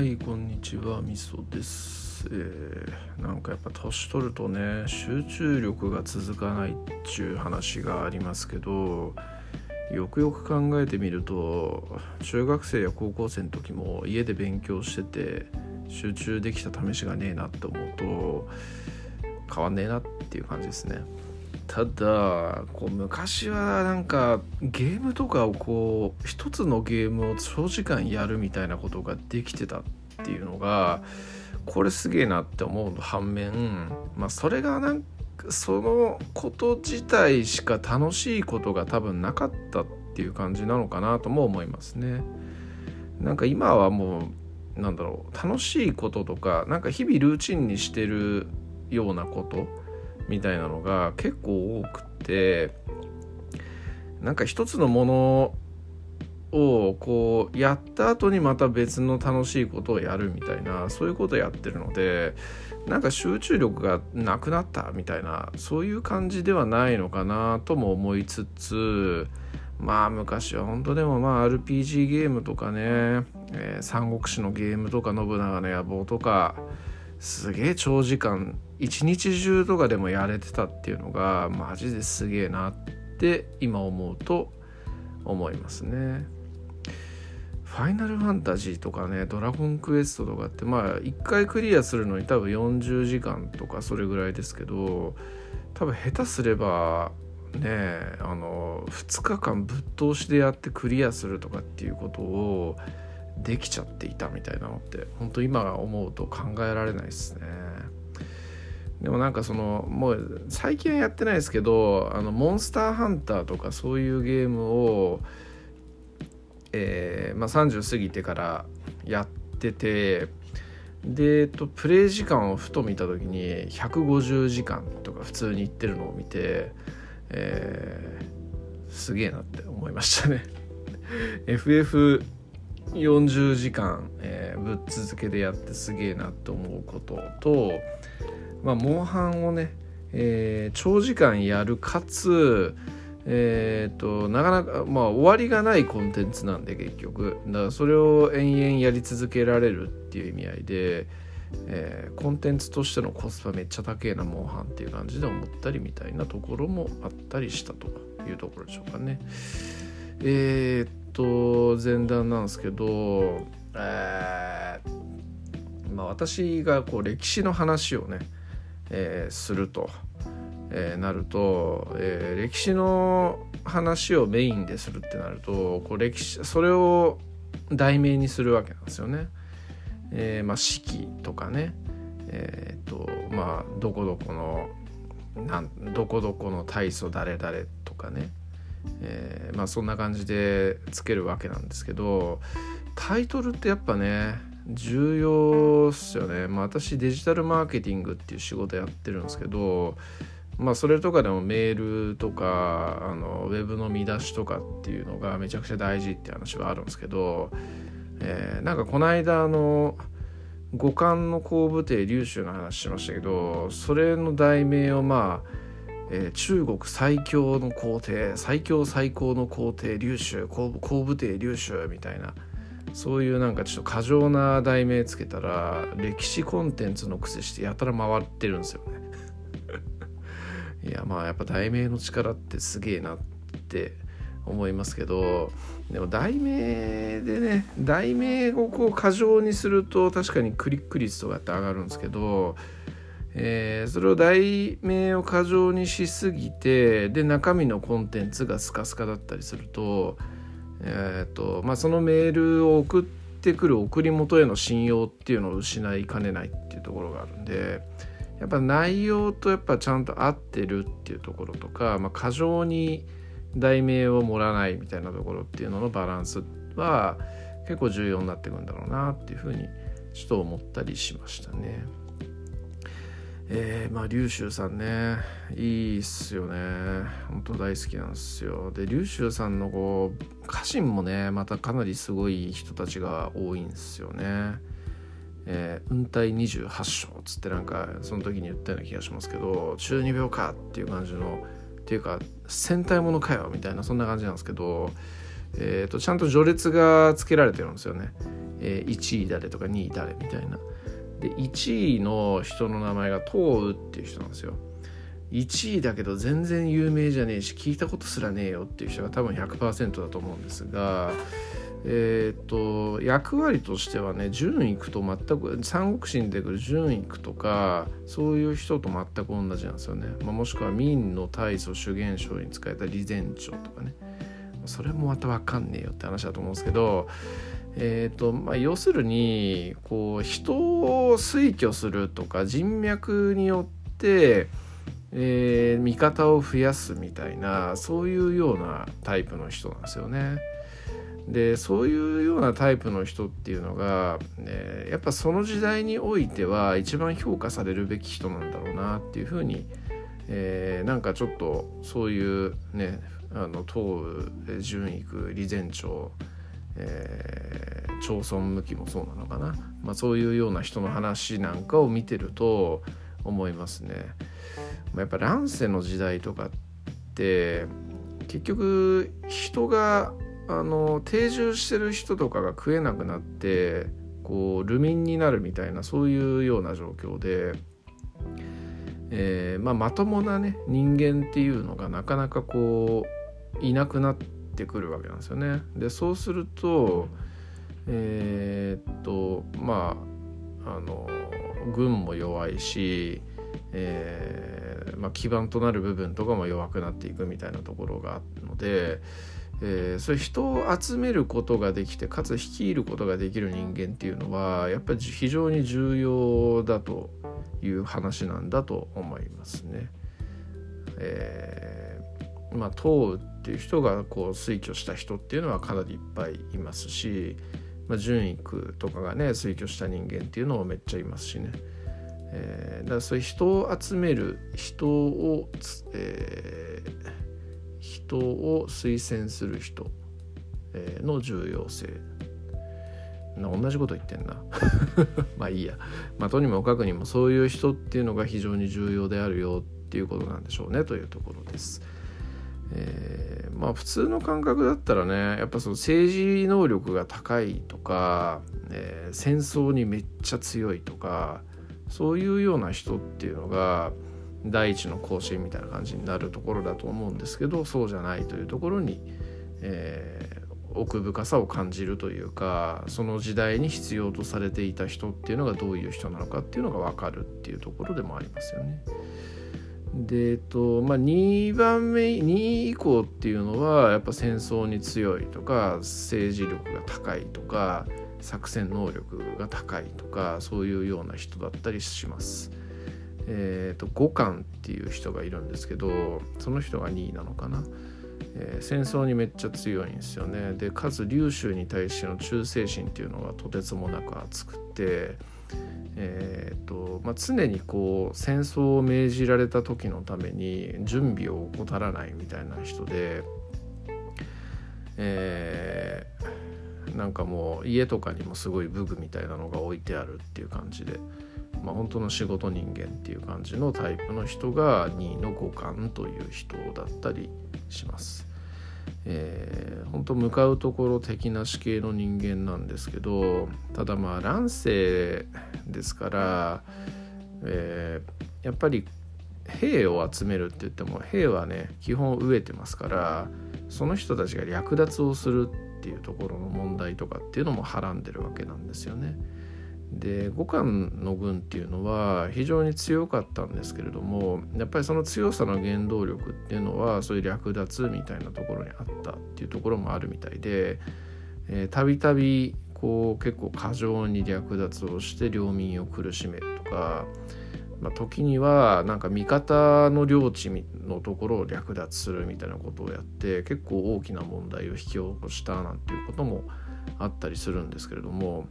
はいこんにちはみそです、えーなんかやっぱ年取るとね集中力が続かないっちゅう話がありますけどよくよく考えてみると中学生や高校生の時も家で勉強してて集中できた試しがねえなって思うと変わんねえなっていう感じですね。ただこう昔はなんかゲームとかをこう一つのゲームを長時間やるみたいなことができてたっっていうのがこれすげえなって思うの反面まあそれがなんかそのこと自体しか楽しいことが多分なかったっていう感じなのかなとも思いますね。なんか今はもうなんだろう楽しいこととかなんか日々ルーチンにしてるようなことみたいなのが結構多くてなんか一つのものをこうやった後にまた別の楽しいことをやるみたいなそういうことをやってるのでなんか集中力がなくなったみたいなそういう感じではないのかなとも思いつつまあ昔は本当でもまあ RPG ゲームとかね、えー三国志のゲームとか信長の野望とかすげえ長時間一日中とかでもやれてたっていうのがマジですげえなって今思うと思いますね。ファイナルファンタジーとかね、ドラゴンクエストとかって、まあ、1回クリアするのに多分40時間とかそれぐらいですけど、多分下手すれば、ね、あの、2日間ぶっ通しでやってクリアするとかっていうことをできちゃっていたみたいなのって、本当今思うと考えられないですね。でもなんかそのもう最近はやってないですけどあのモンスターハンターとかそういうゲームを、えーまあ、30過ぎてからやっててで、と、プレイ時間をふと見た時に150時間とか普通に言ってるのを見て、えーすげえなって思いましたね。FF40 時間、えーぶっ続けでやってすげえなって思うこととまあ、モンハンをね、えー長時間やるかつ、えー、となかなか、まあ、終わりがないコンテンツなんで結局だからそれを延々やり続けられるっていう意味合いで、えーコンテンツとしてのコスパめっちゃ高えなモンハンっていう感じで思ったりみたいなところもあったりしたというところでしょうかね。えーっと前段なんですけど、えーまあ、私がこう歴史の話をねえーすると、えーなると、えー歴史の話をメインでするってなるとこう歴史それを題名にするわけなんですよね。えーまあ、四季とかね、えーとまあ、どこどこのなんどこどこの大祖誰々とかね、えーまあ、そんな感じでつけるわけなんですけどタイトルってやっぱね重要っすよね、まあ、私デジタルマーケティングっていう仕事やってるんですけどまあそれとかでもメールとかあのウェブの見出しとかっていうのがめちゃくちゃ大事って話はあるんですけど、えーなんかこの間あの五感の後部帝龍州の話しましたけどそれの題名をまあえー中国最強の皇帝最強最高の皇帝龍州後部帝龍州みたいなそういうなんかちょっと過剰な題名つけたら歴史コンテンツの癖してやたら回ってるんですよね。いやまあやっぱ題名の力ってすげえなって思いますけどでも題名でね題名をこう過剰にすると確かにクリック率とかって上がるんですけど、えーそれを題名を過剰にしすぎてで中身のコンテンツがスカスカだったりすると,、えーとまあ、そのメールを送ってくる送り元への信用っていうのを失いかねないっていうところがあるんで。やっぱ内容とやっぱちゃんと合ってるっていうところとか、まあ、過剰に題名を盛らないみたいなところっていうののバランスは結構重要になってくるんだろうなっていうふうにちょっと思ったりしましたね。えー、まあ龍州さんね。いいっすよね。本当大好きなんですよ。で龍州さんのこう家臣もねまたかなりすごい人たちが多いんですよね。えー、運体28章つってなんかその時に言ったような気がしますけど中二病かっていう感じのっていうか戦隊ものかよみたいなそんな感じなんですけど、えー、とちゃんと序列がつけられてるんですよね。えー、1位誰とか2位誰みたいな。で1位の人の名前が東雨っていう人なんですよ。1位だけど全然有名じゃねえし聞いたことすらねえよっていう人が多分100%だと思うんですがえっ、と役割としてはね順位くと全く三国志に出てくる順位くとかそういう人と全く同じなんですよね、まあ、もしくは明の大祖主元将に使えた李前朝とかねそれもまた分かんねえよって話だと思うんですけどえーとまあ、要するにこう人を推挙するとか人脈によって、えー、味方を増やすみたいなそういうようなタイプの人なんですよね。でそういうようなタイプの人っていうのが、えー、やっぱその時代においては一番評価されるべき人なんだろうなっていうふうに、えー、なんかちょっとそういうねあの東宇順育李前朝えー、町村向きもそうなのかな、まあ、そういうような人の話なんかを見てると思いますね。まあやっぱ乱世の時代とかって結局人があの定住してる人とかが食えなくなってこう流民になるみたいなそういうような状況で、えーまあ、まともなね人間っていうのがなかなかこういなくなってくるわけなんですよね。でそうするとえー、っとまああの軍も弱いし、えーまあ、基盤となる部分とかも弱くなっていくみたいなところがあるので、えー、そういう人を集めることができてかつ率いることができる人間っていうのはやっぱり非常に重要だという話なんだと思いますね。えー、まあ党っていう人がこう推挙した人っていうのはかなりいっぱいいますし、まあ、順位とかがね推挙した人間っていうのもめっちゃいますしね、えー、だからそういう人を集める人を、えー、人を推薦する人の重要性。同じこと言ってんな。まあいいや、まあ、とにもかくにもそういう人っていうのが非常に重要であるよっていうことなんでしょうねというところです。えー、まあ普通の感覚だったらねやっぱその政治能力が高いとか、えー、戦争にめっちゃ強いとかそういうような人っていうのが第一の甲子園みたいな感じになるところだと思うんですけどそうじゃないというところに、えー、奥深さを感じるというかその時代に必要とされていた人っていうのがどういう人なのかっていうのが分かるっていうところでもありますよね。でえっとまあ、2番目2位以降っていうのはやっぱ戦争に強いとか政治力が高いとか作戦能力が高いとかそういうような人だったりします。えーと、五感っていう人がいるんですけどその人が2位なのかな、えー、戦争にめっちゃ強いんですよね。でかつ琉州に対しての忠誠心っていうのがとてつもなく熱くてえーとまあ、常にこう戦争を命じられた時のために準備を怠らないみたいな人で、えー、なんかもう家とかにもすごい武具みたいなのが置いてあるっていう感じで、まあ、本当の仕事人間っていう感じのタイプの人が2位の五感という人だったりします。えー、本当向かうところ的な死刑の人間なんですけどただまあ乱世ですから、えー、やっぱり兵を集めるって言っても兵はね基本飢えてますからその人たちが略奪をするっていうところの問題とかっていうのもはらんでるわけなんですよね。で五感の軍っていうのは非常に強かったんですけれどもやっぱりその強さの原動力っていうのはそういう略奪みたいなところにあったっていうところもあるみたいでたびたびこう結構過剰に略奪をして領民を苦しめるとか、まあ、時にはなんか味方の領地のところを略奪するみたいなことをやって結構大きな問題を引き起こしたなんていうこともあったりするんですけれども。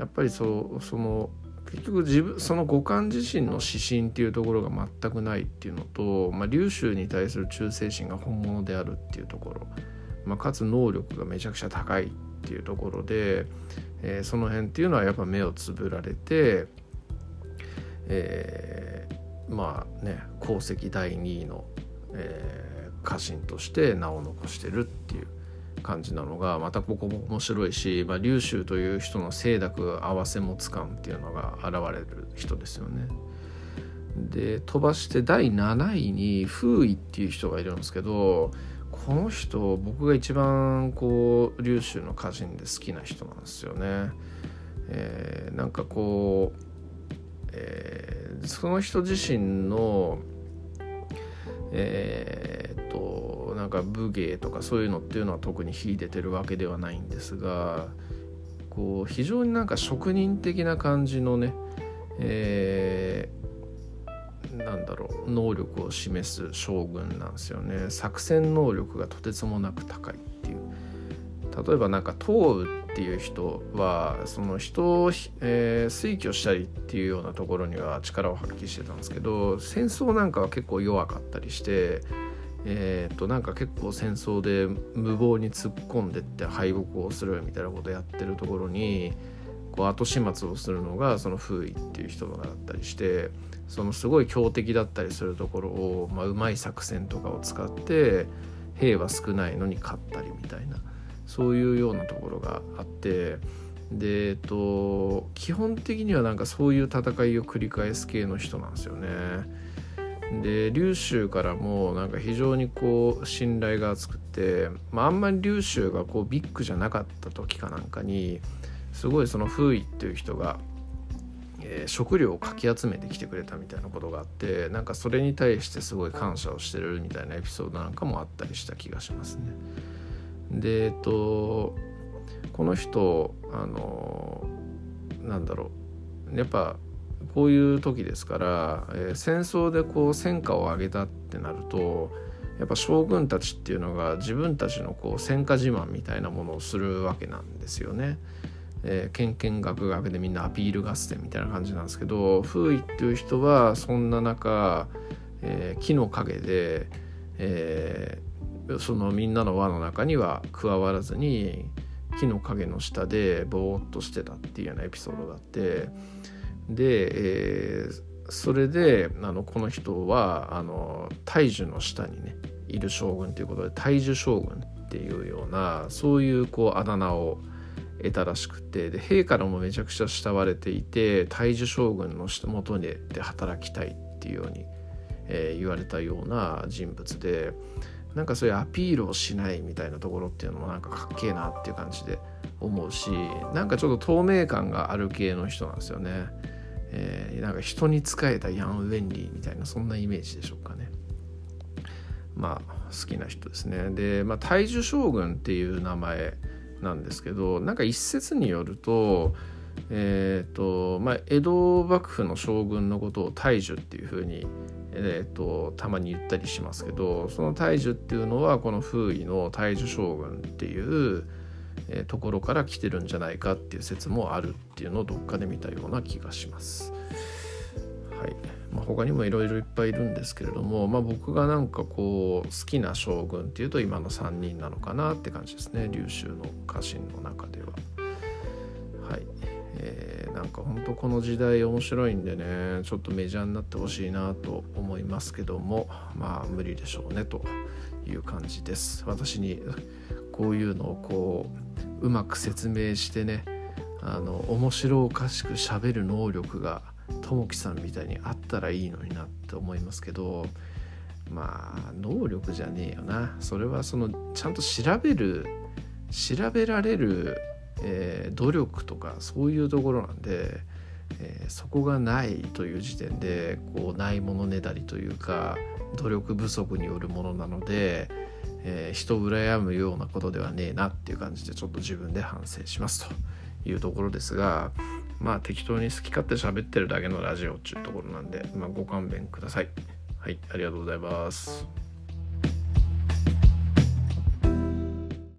やっぱりそうその結局自分その五感自身の指針っていうところが全くないっていうのと、まあ、粒子に対する忠誠心が本物であるっていうところ、まあ、かつ能力がめちゃくちゃ高いっていうところで、えー、その辺っていうのはやっぱ目をつぶられて、えー、まあね功績第2位の、えー、家臣として名を残してるっていう感じなのがまたここも面白いし、まあ、龍州という人の清濁合わせ持つ感っていうのが現れる人ですよね。で飛ばして第7位に風衣っていう人がいるんですけどこの人僕が一番こう龍州の歌人で好きな人なんですよね。えー、なんかこう、えー、その人自身のえー、なんか武芸とかそういうのっていうのは特に秀でてるわけではないんですがこう非常になんか職人的な感じのね、えー、なんだろう能力を示す将軍なんですよね。作戦能力がとてつもなく高いっていう。例えばなんか東雨っていう人はその人を、えー、推挙したりっていうようなところには力を発揮してたんですけど戦争なんかは結構弱かったりしてえー、となんか結構戦争で無謀に突っ込んでって敗北をするみたいなことやってるところにこう後始末をするのがその風衣っていう人だったりしてそのすごい強敵だったりするところを、まあ、うまい作戦とかを使って兵は少ないのに勝ったりみたいなそういうようなところがあってでえっと基本的にはなんかそういう戦いを繰り返す系の人なんですよね。で龍州からもなんか非常にこう信頼が厚くて、まあ、あんまり龍州がこうビッグじゃなかった時かなんかにすごいその風衣っていう人が、えー、食料をかき集めてきてくれたみたいなことがあってなんかそれに対してすごい感謝をしてるみたいなエピソードなんかもあったりした気がしますね。でえっとこの人あのなんだろうやっぱこういう時ですから、えー、戦争でこう戦果を上げたってなるとやっぱ将軍たちっていうのが自分たちのこう戦果自慢みたいなものをするわけなんですよね。えー、けんけんがくがくでみんなアピール合戦みたいな感じなんですけど風衣っていう人はそんな中、えー、木の陰で、えー、そのみんなの輪の中には加わらずに木の陰の下でぼーっとしてたっていうようなエピソードがあってで、えー、それであのこの人はあの大樹の下にねいる将軍ということで大樹将軍っていうようなそういうこうあだ名を得たらしくてで兵からもめちゃくちゃ慕われていて大樹将軍のもとで働きたいっていうように、えー、言われたような人物でなんかそういうアピールをしないみたいなところっていうのもなんかかっけえなっていう感じで思うしなんかちょっと透明感がある系の人なんですよね。えー、なんか人に仕えたヤン・ウェンリーみたいなそんなイメージでしょうかね。まあ好きな人ですね。で、まあ、大樹将軍っていう名前なんですけどなんか一説によるとえーとまあ、江戸幕府の将軍のことを大樹っていうふうに、えーと、たまに言ったりしますけどその大樹っていうのはこの風衣の大樹将軍っていうえところから来てるんじゃないかっていう説もあるっていうのをどっかで見たような気がします。はいまあ、他にもいろいろいっぱいいるんですけれども、まあ、僕がなんかこう好きな将軍っていうと今の3人なのかなって感じですね龍州の家臣の中では。はい、えー、なんか本当この時代面白いんでねちょっとメジャーになってほしいなと思いますけどもまあ無理でしょうねという感じです。私にこういうのをこううまく説明してねあの面白おかしくしゃべる能力がともきさんみたいにあったらいいのになって思いますけどまあ能力じゃねえよな。それはそのちゃんと調べる調べられる、えー、努力とかそういうところなんで、えー、そこがないという時点でこうないものねだりというか努力不足によるものなのでえー、人を羨むようなことではねえなっていう感じでちょっと自分で反省しますというところですがまあ適当に好き勝手喋ってるだけのラジオっていうところなんで、まあ、ご勘弁ください。はい、ありがとうございます。